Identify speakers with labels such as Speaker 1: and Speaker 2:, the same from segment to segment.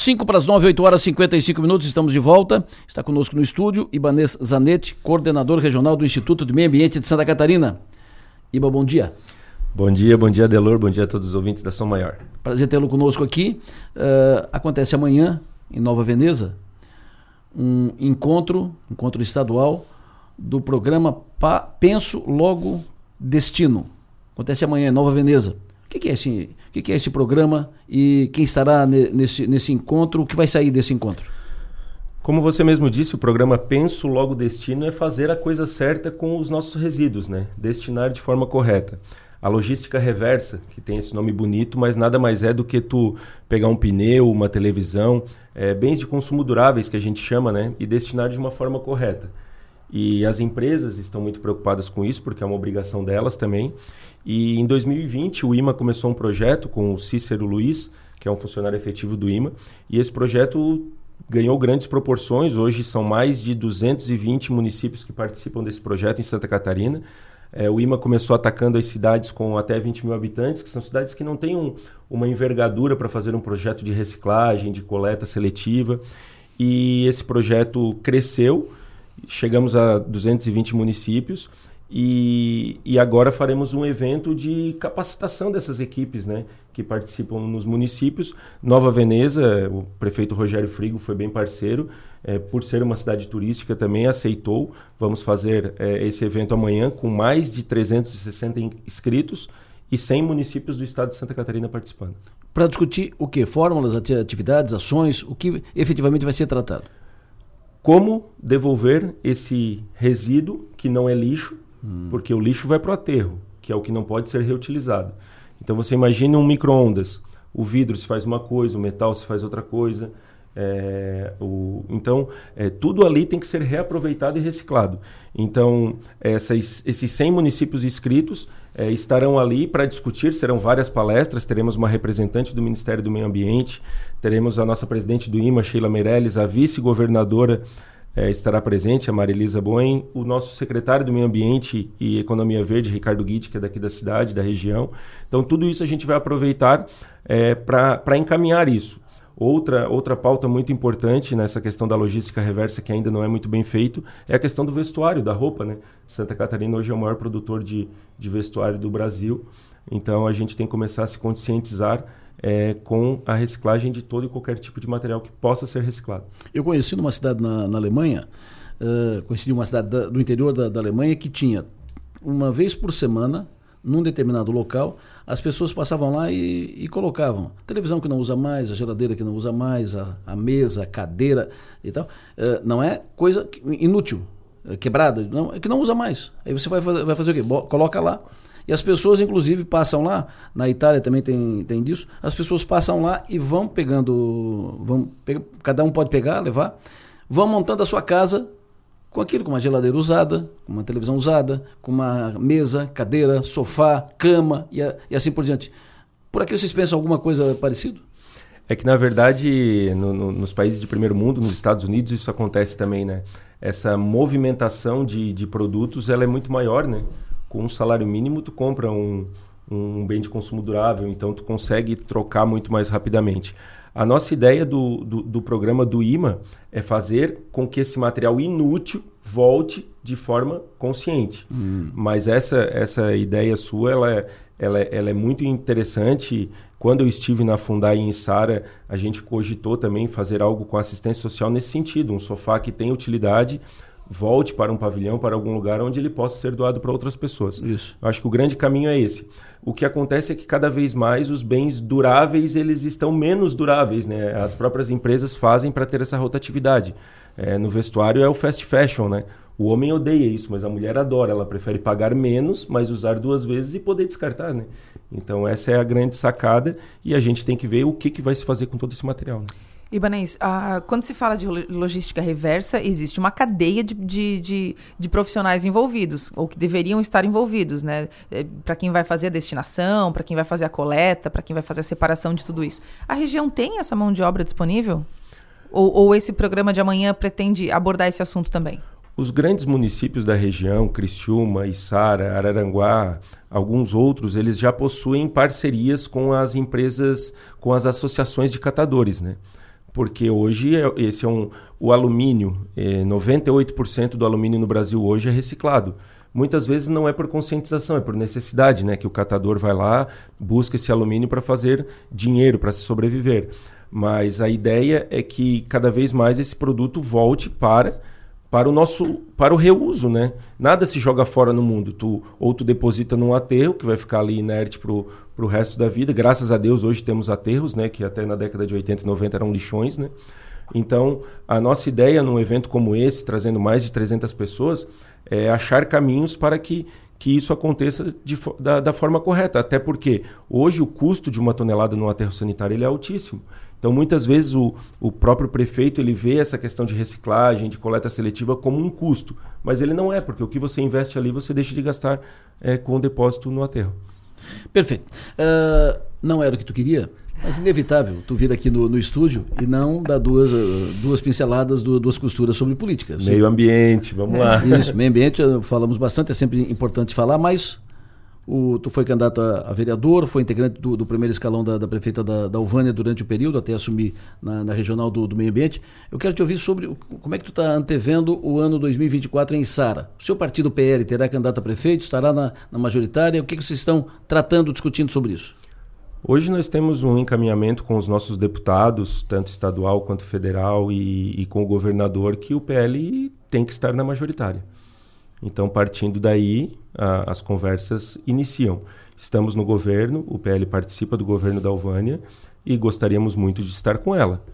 Speaker 1: 5 para as 9, 8 horas e 55 minutos, estamos de volta. Está conosco no estúdio Ibanês Zanetti, coordenador regional do Instituto de Meio Ambiente de Santa Catarina. Iba, bom dia.
Speaker 2: Bom dia, bom dia, Delor, bom dia a todos os ouvintes da São Maior.
Speaker 1: Prazer tê-lo conosco aqui. Uh, acontece amanhã, em Nova Veneza, um encontro, encontro estadual, do programa pa Penso Logo Destino. Acontece amanhã em Nova Veneza. Que, que é esse, que, que é esse programa e quem estará nesse, nesse encontro? O que vai sair desse encontro?
Speaker 2: Como você mesmo disse, o programa Penso Logo Destino é fazer a coisa certa com os nossos resíduos, né? Destinar de forma correta. A logística reversa, que tem esse nome bonito, mas nada mais é do que tu pegar um pneu, uma televisão, é, bens de consumo duráveis que a gente chama, né? E destinar de uma forma correta. E as empresas estão muito preocupadas com isso, porque é uma obrigação delas também. E em 2020 o IMA começou um projeto com o Cícero Luiz, que é um funcionário efetivo do IMA, e esse projeto ganhou grandes proporções. Hoje são mais de 220 municípios que participam desse projeto em Santa Catarina. É, o IMA começou atacando as cidades com até 20 mil habitantes, que são cidades que não têm um, uma envergadura para fazer um projeto de reciclagem, de coleta seletiva. E esse projeto cresceu, chegamos a 220 municípios. E, e, agora faremos um evento de capacitação dessas equipes né, que participam nos municípios. Nova Veneza, o prefeito Rogério Frigo foi bem parceiro, é, por ser uma cidade turística também aceitou. Vamos fazer é, esse evento amanhã com mais de 360 inscritos e 100 municípios do estado de Santa Catarina participando.
Speaker 1: Para discutir o que? Fórmulas, atividades, ações, o que efetivamente vai ser tratado?
Speaker 2: Como devolver esse resíduo que não é lixo Hum. Porque o lixo vai para o aterro, que é o que não pode ser reutilizado. Então você imagina um micro-ondas. O vidro se faz uma coisa, o metal se faz outra coisa. É, o, então, é, tudo ali tem que ser reaproveitado e reciclado. Então, essas, esses 100 municípios inscritos é, estarão ali para discutir, serão várias palestras, teremos uma representante do Ministério do Meio Ambiente, teremos a nossa presidente do IMA, Sheila Meirelles, a vice-governadora é, estará presente, a Marilisa Boen, o nosso secretário do Meio Ambiente e Economia Verde, Ricardo Guide, que é daqui da cidade, da região. Então, tudo isso a gente vai aproveitar é, para encaminhar isso. Outra, outra pauta muito importante nessa questão da logística reversa, que ainda não é muito bem feito, é a questão do vestuário, da roupa. Né? Santa Catarina hoje é o maior produtor de, de vestuário do Brasil, então a gente tem que começar a se conscientizar é, com a reciclagem de todo e qualquer tipo de material que possa ser reciclado.
Speaker 1: Eu conheci numa cidade na, na Alemanha, uh, conheci uma cidade da, do interior da, da Alemanha que tinha uma vez por semana num determinado local, as pessoas passavam lá e, e, colocavam televisão que não usa mais, a geladeira que não usa mais, a, a mesa, a cadeira e tal. Uh, não é coisa inútil, uh, quebrada, não, é que não usa mais. Aí você vai vai fazer o quê? Coloca lá e as pessoas, inclusive, passam lá, na Itália também tem, tem disso, as pessoas passam lá e vão pegando, vão, cada um pode pegar, levar, vão montando a sua casa com aquilo, com uma geladeira usada, com uma televisão usada, com uma mesa, cadeira, sofá, cama e, a, e assim por diante. Por aqui vocês pensam alguma coisa parecida?
Speaker 2: É que, na verdade, no, no, nos países de primeiro mundo, nos Estados Unidos, isso acontece também, né? Essa movimentação de, de produtos, ela é muito maior, né? com um salário mínimo tu compra um, um bem de consumo durável, então tu consegue trocar muito mais rapidamente. A nossa ideia do, do, do, programa do IMA é fazer com que esse material inútil volte de forma consciente. Hum. Mas essa, essa ideia sua, ela é, ela, é, ela é muito interessante. Quando eu estive na Fundai em Sara, a gente cogitou também fazer algo com assistência social nesse sentido. Um sofá que tem utilidade, volte para um pavilhão, para algum lugar onde ele possa ser doado para outras pessoas.
Speaker 1: Isso.
Speaker 2: Eu acho que o grande caminho é esse. O que acontece é que cada vez mais os bens duráveis eles estão menos duráveis, né? As próprias empresas fazem para ter essa rotatividade. É, no vestuário é o fast fashion, né? O homem odeia isso, mas a mulher adora. Ela prefere pagar menos, mas usar duas vezes e poder descartar, né? Então essa é a grande sacada e a gente tem que ver o que, que vai se fazer com todo esse material. Né?
Speaker 3: Ibanez, quando se fala de logística reversa, existe uma cadeia de, de, de, de profissionais envolvidos, ou que deveriam estar envolvidos, né? É, para quem vai fazer a destinação, para quem vai fazer a coleta, para quem vai fazer a separação de tudo isso. A região tem essa mão de obra disponível? Ou, ou esse programa de amanhã pretende abordar esse assunto também?
Speaker 2: Os grandes municípios da região, Criciúma, Içara, Araranguá, alguns outros, eles já possuem parcerias com as empresas, com as associações de catadores, né? Porque hoje é, esse é um, o alumínio, é, 98% do alumínio no Brasil hoje é reciclado. Muitas vezes não é por conscientização, é por necessidade, né? Que o catador vai lá, busca esse alumínio para fazer dinheiro, para se sobreviver. Mas a ideia é que cada vez mais esse produto volte para para o nosso para o reuso, né? Nada se joga fora no mundo. Tu ou tu deposita num aterro que vai ficar ali inerte para o resto da vida. Graças a Deus hoje temos aterros, né? Que até na década de 80 e 90 eram lixões, né? Então a nossa ideia num evento como esse, trazendo mais de 300 pessoas, é achar caminhos para que que isso aconteça de, da, da forma correta. Até porque hoje o custo de uma tonelada no aterro sanitário ele é altíssimo. Então, muitas vezes, o, o próprio prefeito ele vê essa questão de reciclagem, de coleta seletiva, como um custo. Mas ele não é, porque o que você investe ali, você deixa de gastar é, com o depósito no aterro.
Speaker 1: Perfeito. Uh, não era o que tu queria, mas inevitável tu vir aqui no, no estúdio e não dar duas, duas pinceladas, duas costuras sobre política.
Speaker 2: Meio ambiente, vamos lá.
Speaker 1: Isso, meio ambiente, falamos bastante, é sempre importante falar, mas o, tu foi candidato a, a vereador, foi integrante do, do primeiro escalão da, da prefeita da, da Alvânia durante o período, até assumir na, na regional do, do, meio ambiente. Eu quero te ouvir sobre como é que tu está antevendo o ano 2024 em Sara. O seu partido PL terá candidato a prefeito, estará na, na majoritária? O que, que vocês estão tratando, discutindo sobre isso?
Speaker 2: Hoje nós temos um encaminhamento com os nossos deputados, tanto estadual quanto federal, e, e com o governador, que o PL tem que estar na majoritária. Então, partindo daí, a, as conversas iniciam. Estamos no governo, o PL participa do governo da Alvânia e gostaríamos muito de estar com ela.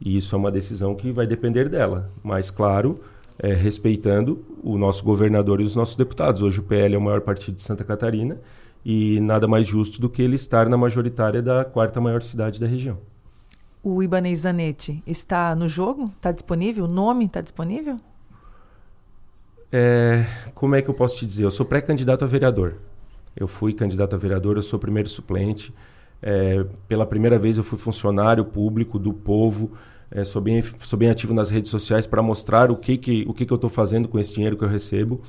Speaker 2: E isso é uma decisão que vai depender dela. Mas, claro, é, respeitando o nosso governador e os nossos deputados. Hoje o PL é o maior partido de Santa Catarina e nada mais justo do que ele estar na majoritária da quarta maior cidade da região.
Speaker 3: O Ibanez Zanetti está no jogo? Está disponível? O nome está disponível?
Speaker 2: É, como é que eu posso te dizer? Eu sou pré-candidato a vereador. Eu fui candidato a vereador, eu sou primeiro suplente. É, pela primeira vez eu fui funcionário público do povo. É, sou, bem, sou bem ativo nas redes sociais para mostrar o que, que, o que, que eu estou fazendo com esse dinheiro que eu recebo.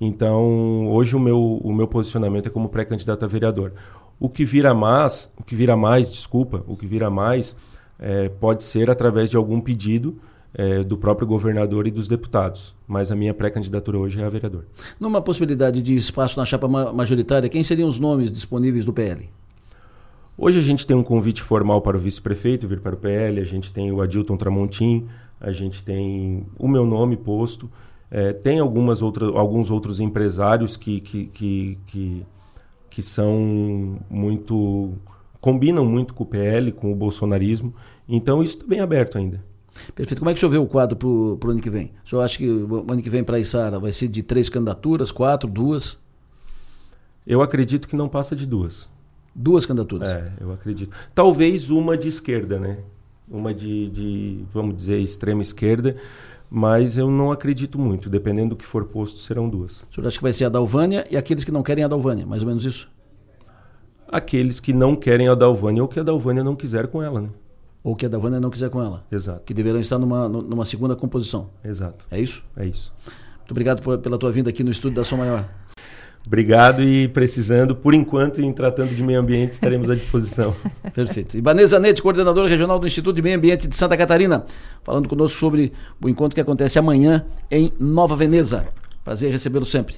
Speaker 2: Então, hoje o meu, o meu posicionamento é como pré-candidato a vereador. O que vira mais, o que vira mais, desculpa, o que vira mais é, pode ser através de algum pedido é, do próprio governador e dos deputados. Mas a minha pré-candidatura hoje é a vereador.
Speaker 1: Numa possibilidade de espaço na chapa majoritária, quem seriam os nomes disponíveis do PL?
Speaker 2: Hoje a gente tem um convite formal para o vice-prefeito vir para o PL, a gente tem o Adilton Tramontim, a gente tem o meu nome posto, é, tem algumas outra, alguns outros empresários que, que, que, que, que são muito. combinam muito com o PL, com o bolsonarismo, então isso está bem aberto ainda.
Speaker 1: Perfeito. Como é que o senhor vê o quadro para o ano que vem? O senhor acha que o ano que vem para a Isara vai ser de três candidaturas, quatro, duas?
Speaker 2: Eu acredito que não passa de duas.
Speaker 1: Duas candidaturas?
Speaker 2: É, eu acredito. Talvez uma de esquerda, né? Uma de, de vamos dizer, extrema esquerda, mas eu não acredito muito. Dependendo do que for posto, serão duas.
Speaker 1: O senhor acha que vai ser a Dalvânia e aqueles que não querem a Dalvânia, mais ou menos isso?
Speaker 2: Aqueles que não querem a Dalvânia ou que a Dalvânia não quiser com ela, né?
Speaker 1: Ou que a Davana não quiser com ela.
Speaker 2: Exato.
Speaker 1: Que deverão estar numa, numa segunda composição.
Speaker 2: Exato.
Speaker 1: É isso?
Speaker 2: É isso.
Speaker 1: Muito obrigado por, pela tua vinda aqui no estúdio da Som Maior.
Speaker 2: Obrigado e precisando, por enquanto, em tratando de meio ambiente, estaremos à disposição.
Speaker 1: Perfeito. Ibanez Nete, coordenadora regional do Instituto de Meio Ambiente de Santa Catarina, falando conosco sobre o encontro que acontece amanhã em Nova Veneza. Prazer recebê-lo sempre.